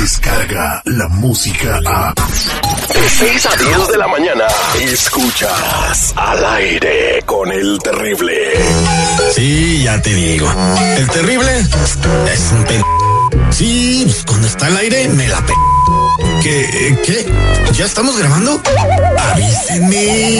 Llega la música a... De 6 a 10 de la mañana. Escuchas al aire con el terrible. Sí, ya te digo. El terrible es un pen... Sí, pues cuando está al aire me la pe... ¿Qué? ¿Qué? ¿Ya estamos grabando? Avísenme.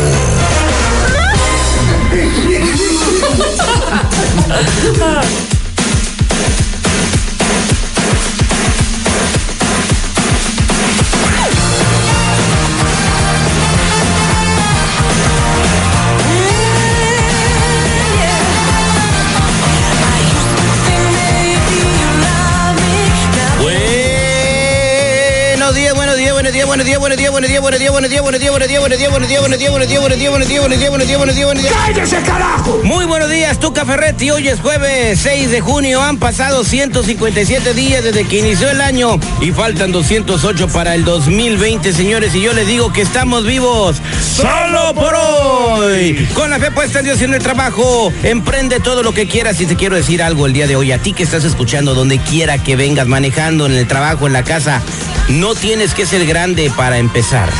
Buenos días, buenos días, buenos días, buenos días, buenos días, buenos días, buenos días, buenos días, buenos días, buenos días, buenos días, buenos días, buenos días, buenos días, buenos días, buenos días, buenos días, buenos días, buenos días. ¡Cállese, carajo! Muy buenos días, Tuca Ferretti. Hoy es jueves 6 de junio. Han pasado 157 días desde que inició el año y faltan 208 para el 2020, señores. Y yo les digo que estamos vivos solo por hoy. Con la fe puesta en Dios y en el trabajo, emprende todo lo que quieras. Y te quiero decir algo el día de hoy. A ti que estás escuchando, donde quiera que vengas, manejando, en el trabajo, en la casa, no tienes que ser grande para empezar.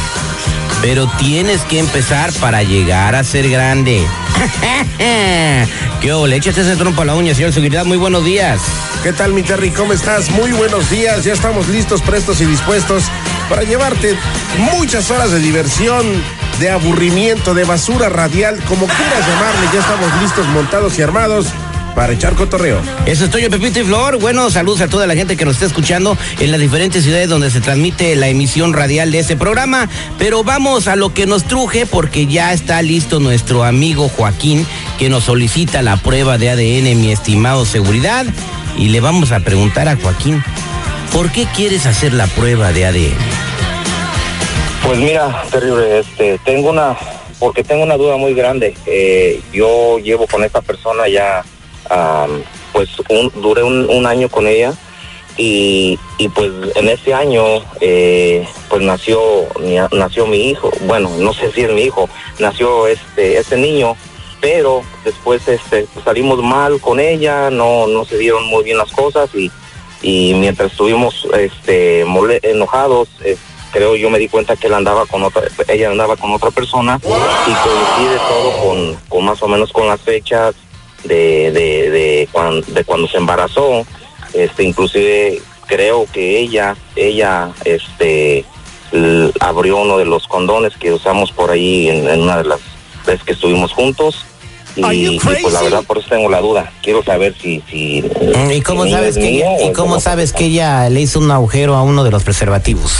Pero tienes que empezar para llegar a ser grande. ¿Qué ole? Échate ese trompo a la uña, señor Seguridad. Muy buenos días. ¿Qué tal, mi Terry? ¿Cómo estás? Muy buenos días. Ya estamos listos, prestos y dispuestos para llevarte muchas horas de diversión, de aburrimiento, de basura radial, como quieras llamarle. Ya estamos listos, montados y armados para echar cotorreo. Eso estoy yo, Pepito y Flor. Bueno, saludos a toda la gente que nos está escuchando en las diferentes ciudades donde se transmite la emisión radial de este programa. Pero vamos a lo que nos truje porque ya está listo nuestro amigo Joaquín que nos solicita la prueba de ADN, mi estimado seguridad. Y le vamos a preguntar a Joaquín, ¿por qué quieres hacer la prueba de ADN? Pues mira, terrible, este, tengo una, porque tengo una duda muy grande. Eh, yo llevo con esta persona ya, pues un, duré un, año con ella y, y pues en ese año, eh, pues nació, nació mi hijo. Bueno, no sé si es mi hijo, nació este, este niño, pero después este, salimos mal con ella, no, no se dieron muy bien las cosas y, y mientras estuvimos este, mole- enojados, eh, creo yo me di cuenta que él andaba con otra, ella andaba con otra persona y coincide todo con, con más o menos con las fechas de, de, de, cuan- de cuando se embarazó, este, inclusive creo que ella, ella, este, abrió uno de los condones que usamos por ahí en, en una de las veces que estuvimos juntos. Y, y, pues la verdad por eso tengo la duda. Quiero saber si... si ¿Y cómo si sabes es que ella, y cómo sabes que ella le hizo un agujero a uno de los preservativos?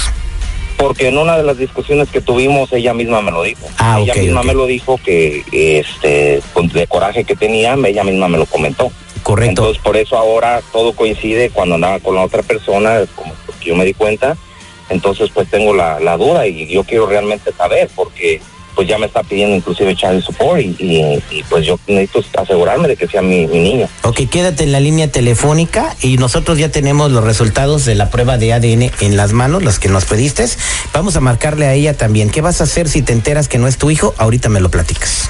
Porque en una de las discusiones que tuvimos, ella misma me lo dijo. Ah, ella misma me lo dijo que, este, con de coraje que tenía, ella misma me lo comentó. Correcto. Entonces, por eso ahora todo coincide cuando andaba con la otra persona, como yo me di cuenta. Entonces, pues tengo la, la duda y yo quiero realmente saber, porque pues ya me está pidiendo inclusive child support y, y, pues yo necesito asegurarme de que sea mi, mi niño. Ok, quédate en la línea telefónica y nosotros ya tenemos los resultados de la prueba de ADN en las manos, las que nos pediste. Vamos a marcarle a ella también. ¿Qué vas a hacer si te enteras que no es tu hijo? Ahorita me lo platicas.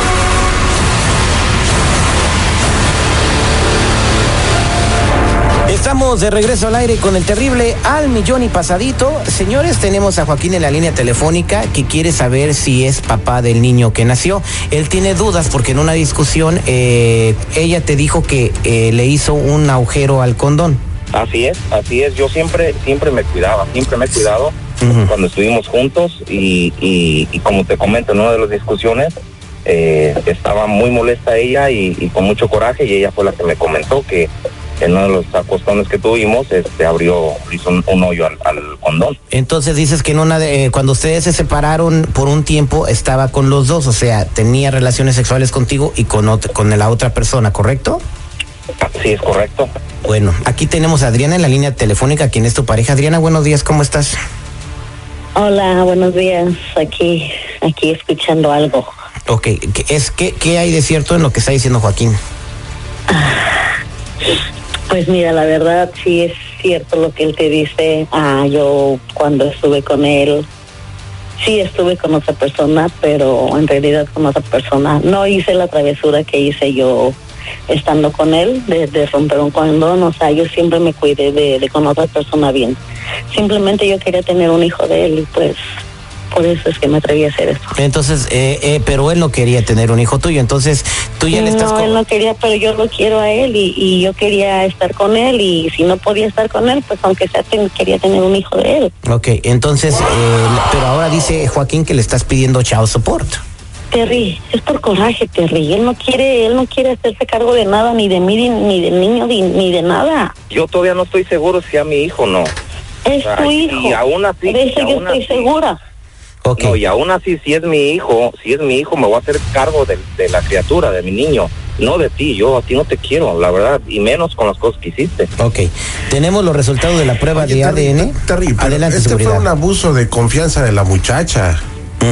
Estamos de regreso al aire con el terrible al millón y pasadito. Señores, tenemos a Joaquín en la línea telefónica que quiere saber si es papá del niño que nació. Él tiene dudas porque en una discusión eh, ella te dijo que eh, le hizo un agujero al condón. Así es, así es. Yo siempre, siempre me cuidaba, siempre me he cuidado Ujú. cuando estuvimos juntos y, y, y como te comento en una de las discusiones, eh, estaba muy molesta ella y, y con mucho coraje y ella fue la que me comentó que en uno de los acostones que tuvimos, este, abrió, hizo un, un hoyo al, al condón. Entonces dices que en una de, eh, cuando ustedes se separaron por un tiempo estaba con los dos, o sea, tenía relaciones sexuales contigo y con ot- con la otra persona, ¿correcto? Sí, es correcto. Bueno, aquí tenemos a Adriana en la línea telefónica, quien es tu pareja. Adriana, buenos días, ¿cómo estás? Hola, buenos días. Aquí, aquí escuchando algo. Ok, ¿qué, es, qué, ¿qué hay de cierto en lo que está diciendo Joaquín? Pues mira, la verdad sí es cierto lo que él te dice. Ah, yo cuando estuve con él, sí estuve con otra persona, pero en realidad con otra persona no hice la travesura que hice yo estando con él, de, de romper un condón. O sea, yo siempre me cuidé de, de con otra persona bien. Simplemente yo quería tener un hijo de él y pues por eso es que me atreví a hacer eso. Entonces, eh, eh, pero él no quería tener un hijo tuyo, entonces tú ya le estás... No, co- él no quería, pero yo lo quiero a él y, y yo quería estar con él y si no podía estar con él, pues aunque sea ten- quería tener un hijo de él. Ok, entonces, eh, pero ahora dice Joaquín que le estás pidiendo child support. Terry, es por coraje, Terry. Él no quiere, él no quiere hacerse cargo de nada, ni de mí, ni, ni del niño, ni, ni de nada. Yo todavía no estoy seguro si a mi hijo o no. Es tu hijo. y aún así- de eso yo estoy así- segura. Ok, No, y aún así, si es mi hijo, si es mi hijo, me voy a hacer cargo de, de la criatura, de mi niño. No de ti, yo a ti no te quiero, la verdad, y menos con las cosas que hiciste. ok. Tenemos los resultados de la prueba Oye, de ADN. Pero Adelante, este seguridad. fue un abuso de confianza de la muchacha.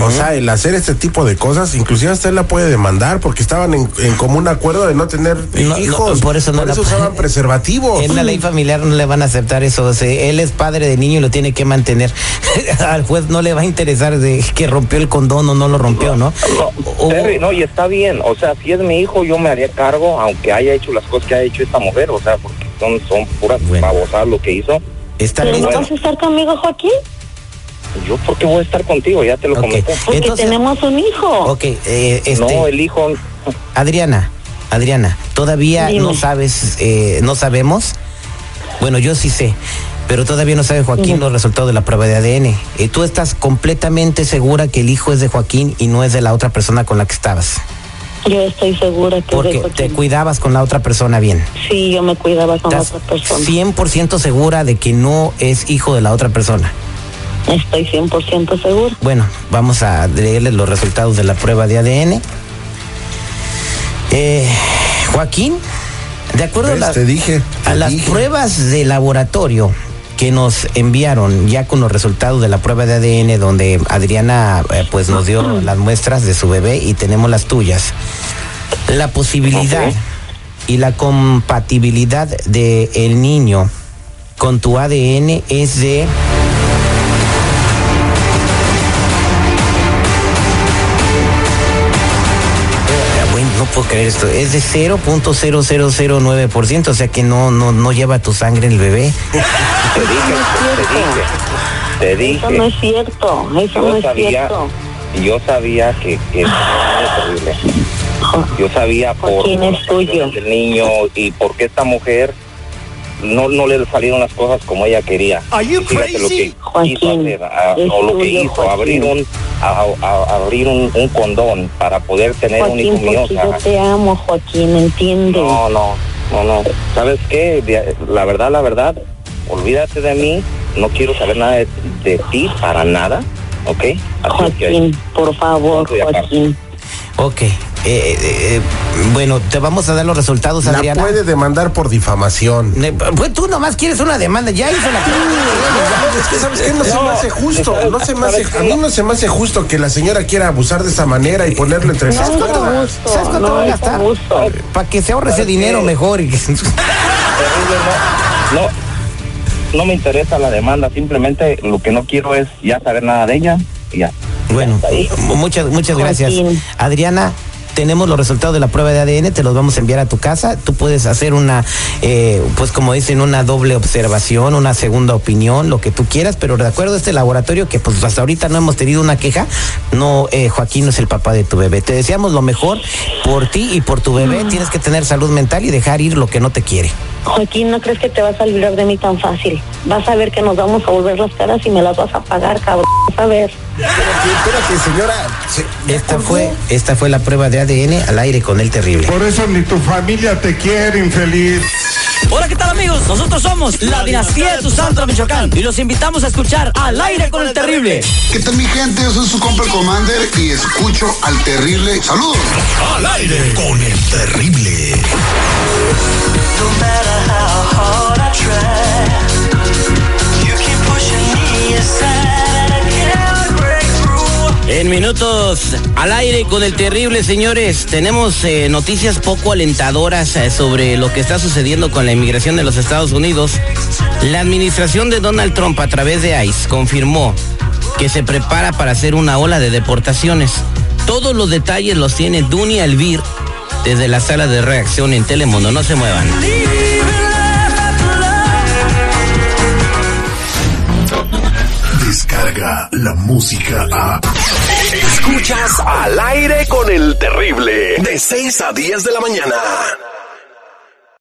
O sea, el hacer este tipo de cosas, inclusive hasta él la puede demandar porque estaban en, en común acuerdo de no tener No, no, hijos. por eso no la- usaban preservativos. En la ley familiar no le van a aceptar eso. o sea, él es padre de niño y lo tiene que mantener. Al juez no le va a interesar de que rompió el condón o no lo rompió, ¿no? No, O- Terry, no, y está bien, o sea, si es mi hijo, yo me haría cargo, aunque haya hecho las cosas que ha hecho esta mujer, o sea, porque son, son puras Bueno. babosadas lo que hizo. ¿Está ¿Pero no listo? vas a estar conmigo, Joaquín? Yo, ¿por qué voy a estar contigo? Ya te lo Ok. comenté. Porque Entonces- tenemos un hijo. Ok, eh, este, No, el hijo, Adriana, Adriana, todavía Dime. no sabes, eh, no sabemos. Bueno, yo sí sé, pero todavía no sabe Joaquín los resultados de la prueba de ADN. Eh, tú estás completamente segura que el hijo es de Joaquín y no es de la otra persona con la que estabas. Yo estoy segura que es de Porque te Joaquín. cuidabas con la otra persona bien. Sí, yo me cuidaba con Estás otra persona. 100% segura de que no es hijo de la otra persona. Estoy 100% segura. Bueno, vamos a leerles los resultados de la prueba de ADN. Eh, Joaquín, de acuerdo a, ¿Ves? la- Te dije. a te las dije. pruebas de laboratorio que nos enviaron ya con los resultados de la prueba de ADN donde Adriana eh, pues nos dio las muestras de su bebé y tenemos las tuyas. La posibilidad y la compatibilidad de el niño con tu ADN es de puedo creer esto. Es de 0.0009%, o sea que no, no, no lleva tu sangre el bebé. te dije, te dije, te Eso no dije. es cierto. Eso no Yo es sabía, cierto. yo sabía que, que era terrible. Yo sabía por Joaquín es tuyo. del niño y por qué esta mujer no, no le salieron las cosas como ella quería. Fíjate lo que quiso Joaquín, hacer, a- es o lo que hizo, Joaquín. abrir un a- a- abrir un, un condón para poder tener un hijo mío. yo te amo, Joaquín, ¿entiendes? no, no, no, no. ¿Sabes qué? La verdad, la verdad, olvídate de mí. No quiero saber nada de, de ti para nada, ¿ok? Así que- por favor. Joaquín. Ok. Eh, eh, eh, bueno, te vamos a dar los resultados, La Adriana. puede demandar por difamación. Ne- Pues tú nomás quieres una demanda, ya hizo la Es que sabes qué no, se me hace justo, no se me hace, a mí no se me hace justo que la señora quiera abusar de esa manera y ponerle entre es cuerdas. ¿Sabes cuánto no va a es gastar? Para que se ahorre ese ¿Sabes dinero qué? mejor. y- no, no, me interesa la demanda, simplemente lo que no quiero es ya saber nada de ella y ya. Bueno, muchas, muchas gracias. Adriana, tenemos los resultados de la prueba de ADN, te los vamos a enviar a tu casa. Tú puedes hacer una, eh, pues como dicen, una doble observación, una segunda opinión, lo que tú quieras, pero de acuerdo a este laboratorio, que pues hasta ahorita no hemos tenido una queja, no, eh, Joaquín no es el papá de tu bebé. Te deseamos lo mejor por ti y por tu bebé. Tienes que tener salud mental y dejar ir lo que no te quiere. Joaquín, ¿no crees que te vas a librar de mí tan fácil? Vas a ver que nos vamos a volver las caras y me las vas a pagar, cabrón. Vas a ver. Espérate, espérate, señora. Se- Esta fue, esta fue la prueba de ADN al aire con el terrible. Por eso ni tu familia te quiere, infeliz. Hola, ¿qué tal amigos? Nosotros somos la dinastía de Tuzantla, Michoacán y los invitamos a escuchar Al aire con el terrible. ¿Qué tal mi gente? Yo soy su compa el Commander y escucho al terrible. Saludos. Al aire con el terrible. En minutos al aire con el terrible, señores, tenemos eh, noticias poco alentadoras eh, sobre lo que está sucediendo con la inmigración de los Estados Unidos. La administración de Donald Trump a través de ICE confirmó que se prepara para hacer una ola de deportaciones. Todos los detalles los tiene Dunia Elvir desde la sala de reacción en Telemundo. No se muevan. Descarga la música a. Escuchas al aire con el terrible. De 6 a 10 de la mañana.